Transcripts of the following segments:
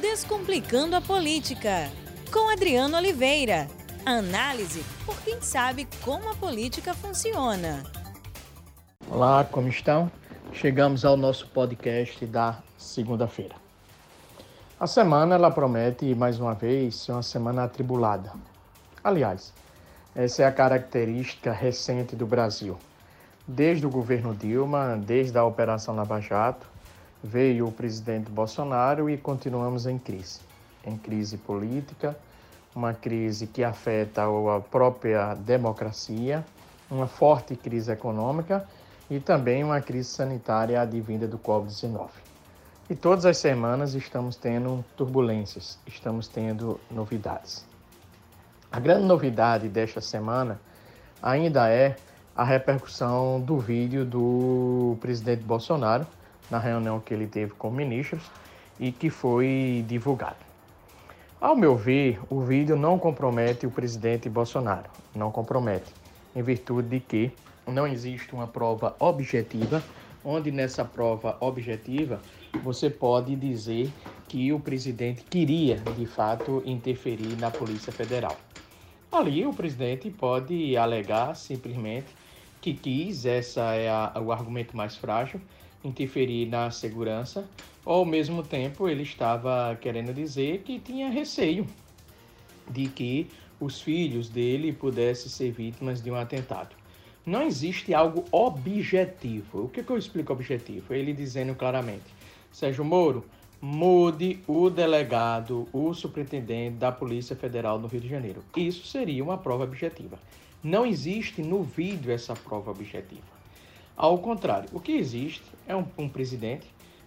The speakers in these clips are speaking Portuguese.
Descomplicando a Política, com Adriano Oliveira. Análise por quem sabe como a política funciona. Olá, como estão? Chegamos ao nosso podcast da segunda-feira. A semana ela promete mais uma vez ser uma semana atribulada. Aliás, essa é a característica recente do Brasil. Desde o governo Dilma, desde a Operação Lava Jato, veio o presidente Bolsonaro e continuamos em crise. Em crise política, uma crise que afeta a própria democracia, uma forte crise econômica e também uma crise sanitária advinda do Covid-19. E todas as semanas estamos tendo turbulências, estamos tendo novidades. A grande novidade desta semana ainda é a repercussão do vídeo do presidente Bolsonaro, na reunião que ele teve com ministros e que foi divulgado. Ao meu ver, o vídeo não compromete o presidente Bolsonaro, não compromete, em virtude de que não existe uma prova objetiva, onde nessa prova objetiva você pode dizer que o presidente queria, de fato, interferir na Polícia Federal. Ali o presidente pode alegar simplesmente que quis, essa é a, o argumento mais frágil, interferir na segurança, ou ao mesmo tempo ele estava querendo dizer que tinha receio de que os filhos dele pudessem ser vítimas de um atentado. Não existe algo objetivo. O que, que eu explico objetivo? Ele dizendo claramente: Sérgio Moro, mude o delegado, o superintendente da Polícia Federal no Rio de Janeiro. Isso seria uma prova objetiva. Não existe no vídeo essa prova objetiva. Ao contrário, o que existe é um, um presidente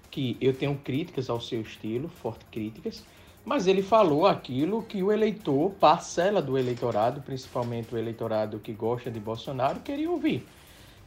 que eu tenho críticas ao seu estilo, fortes críticas, mas ele falou aquilo que o eleitor, parcela do eleitorado, principalmente o eleitorado que gosta de Bolsonaro, queria ouvir.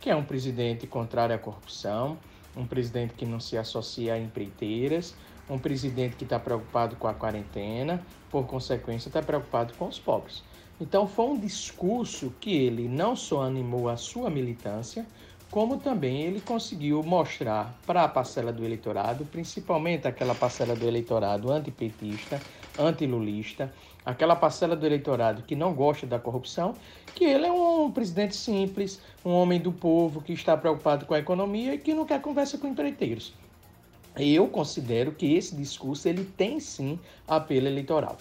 Que é um presidente contrário à corrupção, um presidente que não se associa a empreiteiras, um presidente que está preocupado com a quarentena, por consequência, está preocupado com os pobres. Então, foi um discurso que ele não só animou a sua militância, como também ele conseguiu mostrar para a parcela do eleitorado, principalmente aquela parcela do eleitorado antipetista, antilulista, aquela parcela do eleitorado que não gosta da corrupção, que ele é um presidente simples, um homem do povo que está preocupado com a economia e que não quer conversa com empreiteiros. Eu considero que esse discurso ele tem sim apelo eleitoral.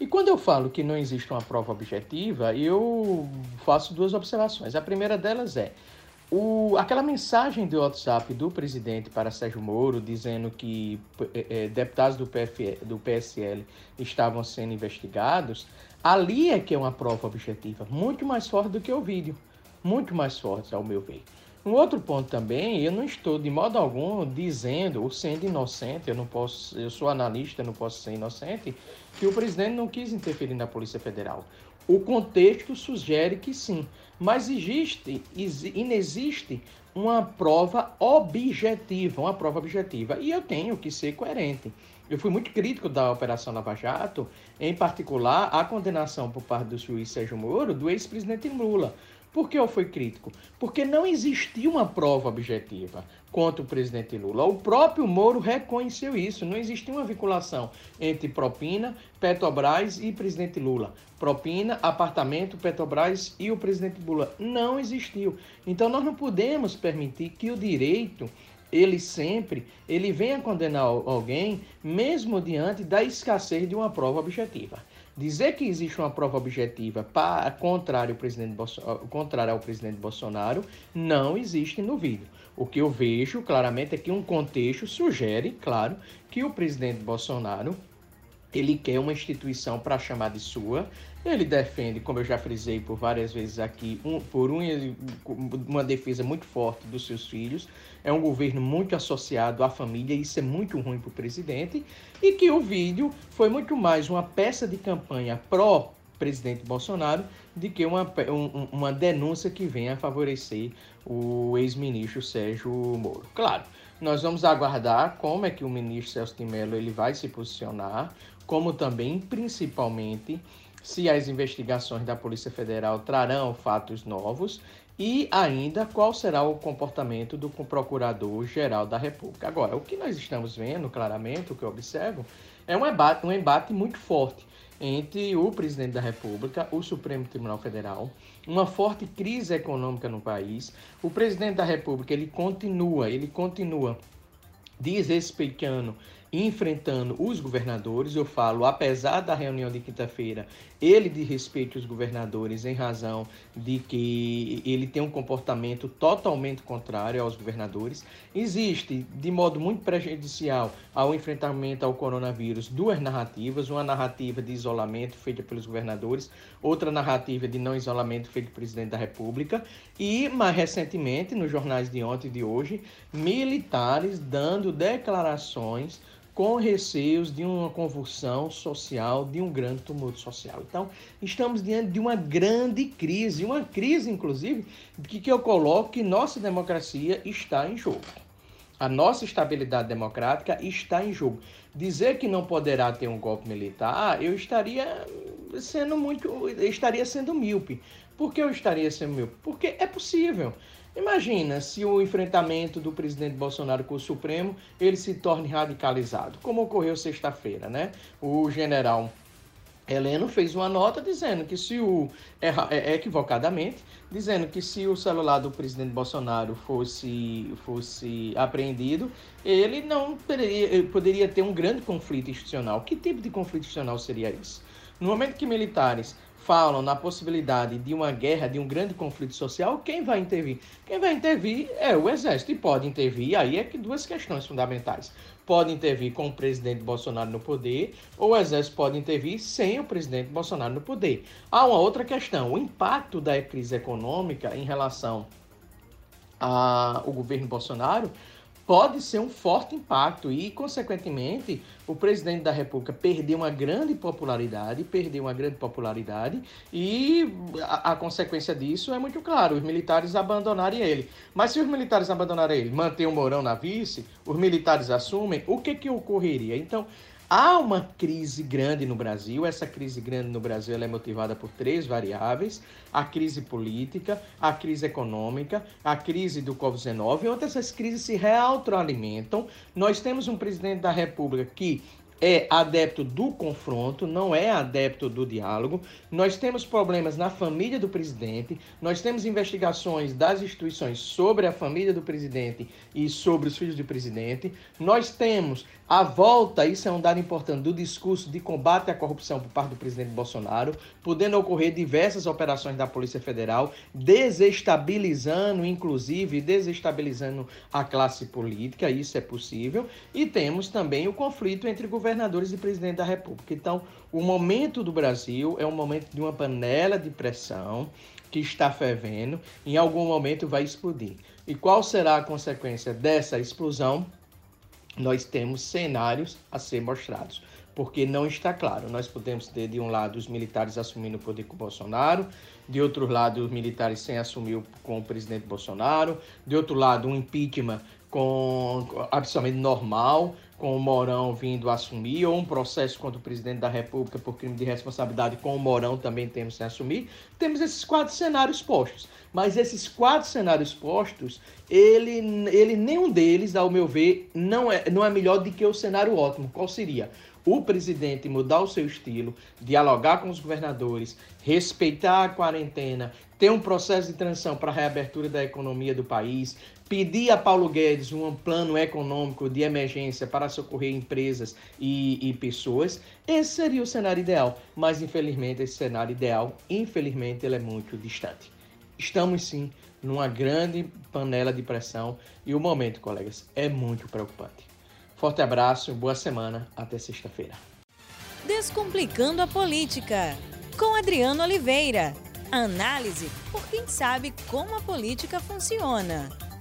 E quando eu falo que não existe uma prova objetiva, eu faço duas observações. A primeira delas é o, aquela mensagem do WhatsApp do presidente para Sérgio Moro, dizendo que é, deputados do, do PSL estavam sendo investigados, ali é que é uma prova objetiva, muito mais forte do que o vídeo. Muito mais forte, ao meu ver. Um outro ponto também, eu não estou de modo algum dizendo ou sendo inocente, eu não posso, eu sou analista, não posso ser inocente, que o presidente não quis interferir na Polícia Federal. O contexto sugere que sim, mas existe, inexiste uma prova objetiva, uma prova objetiva. E eu tenho que ser coerente. Eu fui muito crítico da Operação Lava Jato, em particular a condenação por parte do juiz Sérgio Moro do ex-presidente Lula. Por que eu fui crítico? Porque não existia uma prova objetiva contra o presidente Lula. O próprio Moro reconheceu isso. Não existia uma vinculação entre propina, Petrobras e presidente Lula. Propina, apartamento, Petrobras e o presidente Lula. Não existiu. Então nós não podemos permitir que o direito ele sempre ele venha condenar alguém mesmo diante da escassez de uma prova objetiva. Dizer que existe uma prova objetiva para contrário ao presidente, contrário ao presidente Bolsonaro não existe no vídeo. O que eu vejo claramente é que um contexto sugere, claro, que o presidente Bolsonaro ele quer uma instituição para chamar de sua. Ele defende, como eu já frisei por várias vezes aqui, um, por um, uma defesa muito forte dos seus filhos. É um governo muito associado à família, isso é muito ruim para o presidente. E que o vídeo foi muito mais uma peça de campanha pró presidente Bolsonaro de que uma, um, uma denúncia que venha a favorecer o ex-ministro Sérgio Moro. Claro, nós vamos aguardar como é que o ministro Celso de Mello ele vai se posicionar, como também, principalmente, se as investigações da Polícia Federal trarão fatos novos E ainda qual será o comportamento do Procurador-Geral da República. Agora, o que nós estamos vendo claramente, o que eu observo, é um embate, um embate muito forte entre o presidente da República, o Supremo Tribunal Federal, uma forte crise econômica no país. O presidente da República, ele continua, ele continua desrespeitando enfrentando os governadores. Eu falo, apesar da reunião de quinta-feira, ele de respeito os governadores em razão de que ele tem um comportamento totalmente contrário aos governadores. Existe, de modo muito prejudicial ao enfrentamento ao coronavírus, duas narrativas: uma narrativa de isolamento feita pelos governadores, outra narrativa de não isolamento feita pelo presidente da República. E, mais recentemente, nos jornais de ontem e de hoje, militares dando declarações com receios de uma convulsão social, de um grande tumulto social. Então, estamos diante de uma grande crise, uma crise, inclusive, que, que eu coloco que nossa democracia está em jogo. A nossa estabilidade democrática está em jogo. Dizer que não poderá ter um golpe militar, eu estaria sendo muito, estaria sendo míope. Por que eu estaria sendo míope? Porque é possível. Imagina se o enfrentamento do presidente Bolsonaro com o Supremo ele se torne radicalizado, como ocorreu sexta-feira, né? O general Heleno fez uma nota dizendo que se o é, equivocadamente dizendo que se o celular do presidente Bolsonaro fosse fosse apreendido, ele não poderia, poderia ter um grande conflito institucional. Que tipo de conflito institucional seria isso? No momento que militares falam na possibilidade de uma guerra, de um grande conflito social, quem vai intervir? Quem vai intervir é o Exército e pode intervir. Aí é que duas questões fundamentais. Pode intervir com o presidente Bolsonaro no poder, ou o Exército pode intervir sem o presidente Bolsonaro no poder. Há uma outra questão: o impacto da crise econômica em relação ao governo Bolsonaro pode ser um forte impacto e, consequentemente, o presidente da República perdeu uma grande popularidade, perdeu uma grande popularidade e a, a consequência disso é muito claro, os militares abandonarem ele. Mas se os militares abandonarem ele, manter o Mourão na vice, os militares assumem, o que que ocorreria? Então, Há uma crise grande no Brasil. Essa crise grande no Brasil é motivada por três variáveis: a crise política, a crise econômica, a crise do Covid-19. Outras essas crises se retroalimentam. Nós temos um presidente da República que é adepto do confronto, não é adepto do diálogo. Nós temos problemas na família do presidente, nós temos investigações das instituições sobre a família do presidente e sobre os filhos do presidente. Nós temos a volta, isso é um dado importante, do discurso de combate à corrupção por parte do presidente Bolsonaro, podendo ocorrer diversas operações da Polícia Federal, desestabilizando, inclusive, desestabilizando a classe política, isso é possível. E temos também o conflito entre governadores e presidente da República. Então, o momento do Brasil é um momento de uma panela de pressão que está fervendo, em algum momento vai explodir. E qual será a consequência dessa explosão? nós temos cenários a ser mostrados, porque não está claro. Nós podemos ter, de um lado, os militares assumindo o poder com o Bolsonaro, de outro lado, os militares sem assumir com o presidente Bolsonaro, de outro lado, um impeachment com absolutamente normal, com o Morão vindo assumir, ou um processo contra o presidente da República por crime de responsabilidade com o Morão também temos que assumir. Temos esses quatro cenários postos. Mas esses quatro cenários postos, ele, ele nenhum deles, ao meu ver, não é, não é melhor do que o cenário ótimo. Qual seria? O presidente mudar o seu estilo, dialogar com os governadores, respeitar a quarentena, ter um processo de transição para a reabertura da economia do país, pedir a Paulo Guedes um plano econômico de emergência para socorrer empresas e, e, pessoas, esse seria o cenário ideal. Mas, infelizmente, esse cenário ideal, infelizmente, ele é muito distante. Estamos, sim, numa grande panela de pressão e o momento, colegas, é muito preocupante. Forte abraço, boa semana, até sexta-feira. Descomplicando a Política, com Adriano Oliveira. Análise por quem sabe como a política funciona.